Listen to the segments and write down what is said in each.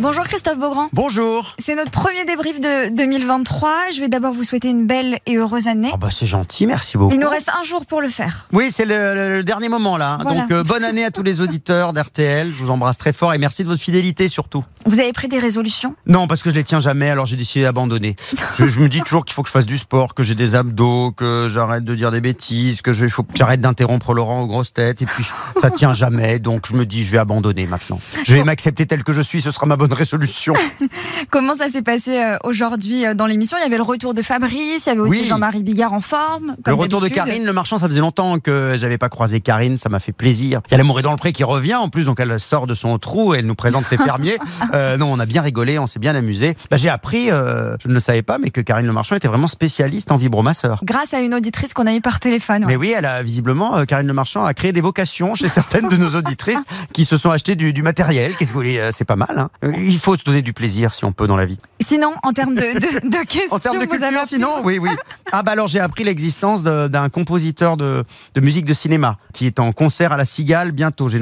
Bonjour Christophe Beaugrand. Bonjour. C'est notre premier débrief de 2023. Je vais d'abord vous souhaiter une belle et heureuse année. Oh bah c'est gentil, merci beaucoup. Il nous reste un jour pour le faire. Oui, c'est le, le- le dernier moment là. Voilà. Donc euh, bonne année à tous les auditeurs d'RTL. Je vous embrasse très fort et merci de votre fidélité surtout. Vous avez pris des résolutions? Non, parce que je les tiens jamais, alors j'ai décidé d'abandonner. Je, je me dis toujours qu'il faut que je fasse du sport, que j'ai des abdos, que j'arrête de dire des bêtises, que je, il faut que j'arrête d'interrompre Laurent aux grosses têtes. Et puis ça tient jamais, donc je me dis je vais abandonner maintenant. Je vais m'accepter tel que je suis, ce sera ma bonne résolution. Comment ça s'est passé euh, aujourd'hui euh, dans l'émission? Il y avait le retour de Fabrice, il y avait aussi Oui. Jean-Marie Bigard en forme. Le retour de. Karine Le Marchand, ça faisait longtemps que j'avais pas croisé Karine, ça m'a fait plaisir. Il y a l'amour est dans le pré qui revient en plus, donc elle sort de son trou et elle nous présente ses fermiers. Euh, non, on a bien rigolé, on s'est bien amusé. Bah, j'ai appris, euh, je ne le savais pas, mais que Karine Le Marchand était vraiment spécialiste en vibromasseur. Grâce à une auditrice qu'on a eue par téléphone. Mais oui, elle a visiblement, euh, Karine Le Marchand a créé des vocations chez certaines de nos auditrices qui se sont achetées du, du matériel. Qu'est-ce que vous voulez euh, C'est pas mal. Hein Il faut se donner du plaisir si on peut dans la vie. Sinon, en termes de, de- de questions, En termes de vous avez culture, sinon, oui, oui. Ah bah alors j'ai appris l'existence d'un compositeur de, de musique de cinéma qui est en concert à la Cigale bientôt. J'ai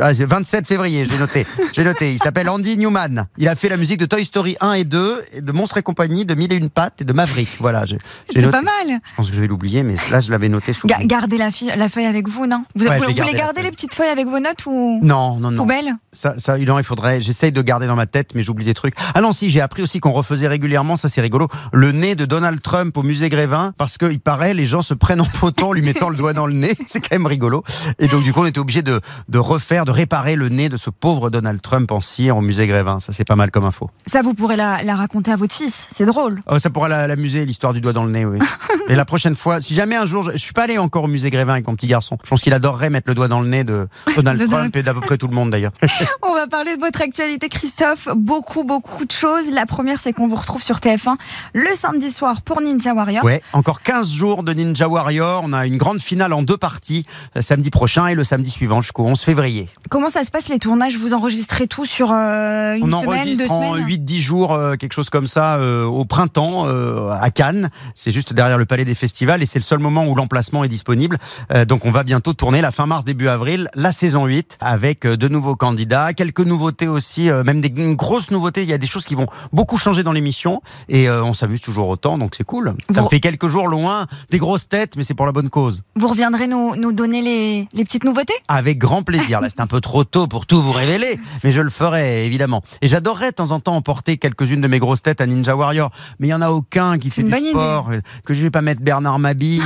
ah, c'est 27 février, j'ai noté. J'ai noté. Il s'appelle Andy Newman. Il a fait la musique de Toy Story 1 et 2, et de Monstres et compagnie, de Mille et une pattes et de Maverick. Voilà, j'ai C'est pas mal. Je pense que je vais l'oublier, mais là je l'avais noté sous. Ga- gardez la, feuille avec vous, non? Vous, Ouais, vous- vous garder les petites feuilles avec vos notes ou Non, non, non. poubelle Ça, ça, non, il faudrait. J'essaye de garder dans ma tête, mais j'oublie des trucs. Ah non, si, j'ai appris aussi qu'on refaisait régulièrement, ça c'est rigolo, le nez de Donald Trump au musée Grévin, parce qu'il paraît, les gens se prennent en photo en lui mettant le doigt dans le nez. C'est quand même rigolo. Et donc, du coup, on était obligé de, de refaire, de réparer le nez de ce pauvre Donald Trump en cire au musée Grévin. Ça, c'est pas mal comme info. Ça, vous pourrez la, la raconter à votre fils. C'est drôle. Oh, ça pourra la- l'amuser, l'histoire du doigt dans le nez, oui. Et la prochaine fois, si jamais un jour, je, je suis pas allé encore au musée Grévin avec mon petit garçon. Je pense qu'il adorerait mettre le doigt dans le nez de Donald De Trump et d'à peu près tout le monde d'ailleurs. Va parler de votre actualité, Christophe. Beaucoup, beaucoup de choses. La première, c'est qu'on vous retrouve sur TF1 le samedi soir pour Ninja Warrior. Ouais, encore 15 jours de Ninja Warrior. On a une grande finale en deux parties, euh, samedi prochain et le samedi suivant jusqu'au 11 février. Comment ça se passe les tournages? Vous enregistrez tout sur euh, une On semaine, deux enregistre en semaines? 8-10 jours, euh, quelque chose comme ça, euh, au printemps à Cannes. C'est juste derrière le palais des festivals et c'est le seul moment où l'emplacement est disponible. Donc on va bientôt tourner la fin mars, début avril, la saison 8 avec de nouveaux candidats, quelques nouveautés aussi, euh, même des une grosse nouveautés. Il y a des choses qui vont beaucoup changer dans l'émission et euh, on s'amuse toujours autant, donc c'est cool. Ça me fait quelques jours loin, des grosses têtes, mais c'est pour la bonne cause. Vous reviendrez nous, nous donner les, les petites nouveautés? Avec grand plaisir. Là, c'est un peu trop tôt pour tout vous révéler, mais je le ferai, évidemment. Et j'adorerais de temps en temps emporter quelques-unes de mes grosses têtes à Ninja Warrior, mais il y en a aucun qui fait du sport, euh, que je vais pas mettre Bernard Mabille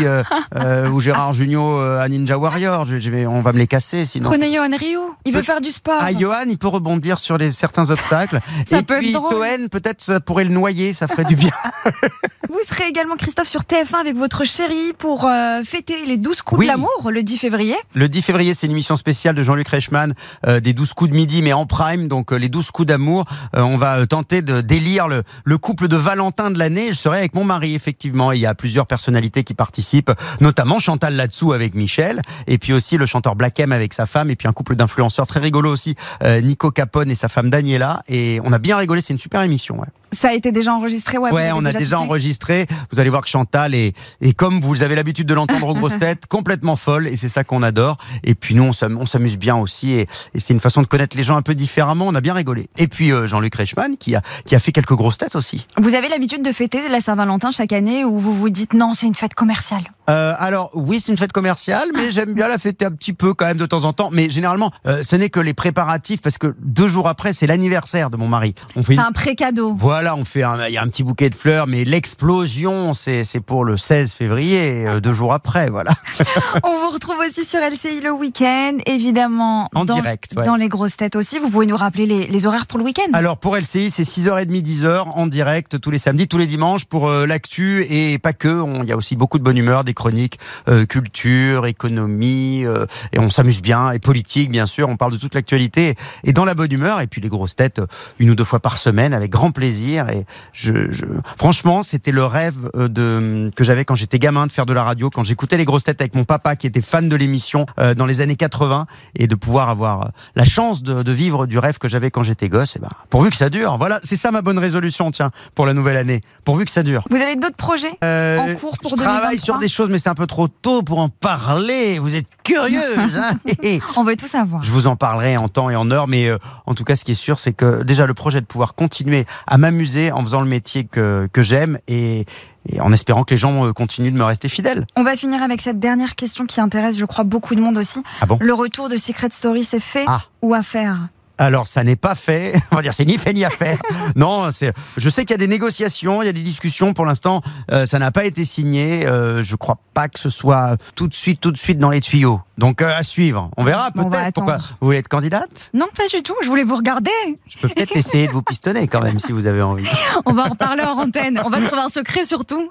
euh, ou Gérard Jugnot à Ninja Warrior. Je, je vais, on va me les casser sinon. Prenez Johan Rioux. Il veut faire du sport. Ah, Johan, il peut rebondir sur les, certains obstacles. Ça Et peut puis. Toen, peut-être ça pourrait le noyer, ça ferait du bien. Vous serez également, Christophe, sur TF1 avec votre chérie pour euh, fêter les 12 coups Oui. de l'amour le 10 février. Le 10 février, c'est une émission spéciale de Jean-Luc Reichmann, euh, des 12 coups de midi, mais en prime, donc euh, les 12 coups d'amour. On va tenter de délire le, le couple de Valentin de l'année. Je serai avec mon mari, effectivement. Il y a plusieurs personnalités qui participent, notamment Chantal Latsou avec Michel, et puis aussi le chanteur Black M avec sa femme, et puis un couple d'influenceurs très rigolo aussi, Nico Capone et sa femme Daniela. Et on a bien rigolé, c'est une super émission. Ça a été déjà enregistré, ouais. Ouais, on a déjà enregistré. Vous allez voir que Chantal est, est comme vous avez l'habitude de l'entendre aux grosses têtes, complètement folle, et c'est ça qu'on adore. Et puis nous, on s'am- on s'amuse bien aussi, et, et c'est une façon de connaître les gens un peu différemment. On a bien rigolé. Et puis euh, Jean-Luc Reichmann qui a qui a fait quelques grosses têtes aussi. Vous avez l'habitude de fêter la Saint-Valentin chaque année où vous vous dites non, c'est une fête commerciale? Euh, alors oui, c'est une fête commerciale, mais j'aime bien la fêter un petit peu quand même de temps en temps. Mais généralement, euh, ce n'est que les préparatifs parce que deux jours après, c'est l'anniversaire de mon mari. On fait C'est une- un pré-cadeau. Voilà, on fait un, il y a un petit bouquet de fleurs, mais l'explosion, c'est c'est pour le 16 février, euh, deux jours après, voilà. On vous retrouve aussi sur LCI le week-end, évidemment. En dans, direct, ouais. Dans les grosses têtes aussi. Vous pouvez nous rappeler les, les horaires pour le week-end Alors pour LCI, c'est 6h30, 10h en direct tous les samedis, tous les dimanches pour euh, l'actu et pas que. On- Il y a aussi beaucoup de bonne humeur, des chroniques euh, culture, économie, et on s'amuse bien, et politique bien sûr, on parle de toute l'actualité, et dans la bonne humeur, et puis les grosses têtes une ou deux fois par semaine avec grand plaisir. Et je, je... franchement, c'était le rêve euh, de que j'avais quand j'étais gamin de faire de la radio, quand j'écoutais les grosses têtes avec mon papa qui était fan de l'émission euh, dans les années 80, et de pouvoir avoir euh, la chance de, de vivre du rêve que j'avais quand j'étais gosse. Et ben, pourvu que ça dure. Voilà, c'est ça ma bonne résolution, tiens, pour la nouvelle année. Pourvu que ça dure. Vous avez d'autres projets Euh, En cours pour je travaille 2023. sur des choses, mais c'est un peu trop tôt pour en parler. Vous êtes curieuse, hein On veut tout savoir. Je vous en parlerai en temps et en heure, mais euh, en tout cas, ce qui est sûr, c'est que déjà le projet de pouvoir continuer à m'amuser en faisant le métier que, que j'aime et, et en espérant que les gens euh, continuent de me rester fidèles. On va finir avec cette dernière question qui intéresse, je crois, beaucoup de monde aussi. Ah bon? Le retour de Secret Story, c'est fait Ah. ou à faire? Alors, ça n'est pas fait. On va dire, c'est ni fait ni à faire. non, c'est. Je sais qu'il y a des négociations, il y a des discussions. Pour l'instant, euh, ça n'a pas été signé. Euh, je crois pas que ce soit tout de suite, tout de suite dans les tuyaux. Donc, euh, à suivre. On verra peut-être. Vous voulez être candidate? Non, pas du tout. Je voulais vous regarder. Je peux peut-être essayer de vous pistonner quand même si vous avez envie. On va en reparler en antenne. On va trouver un secret surtout.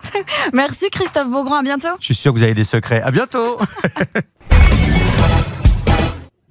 Merci Christophe Beaugrand. À bientôt. Je suis sûr que vous avez des secrets. À bientôt.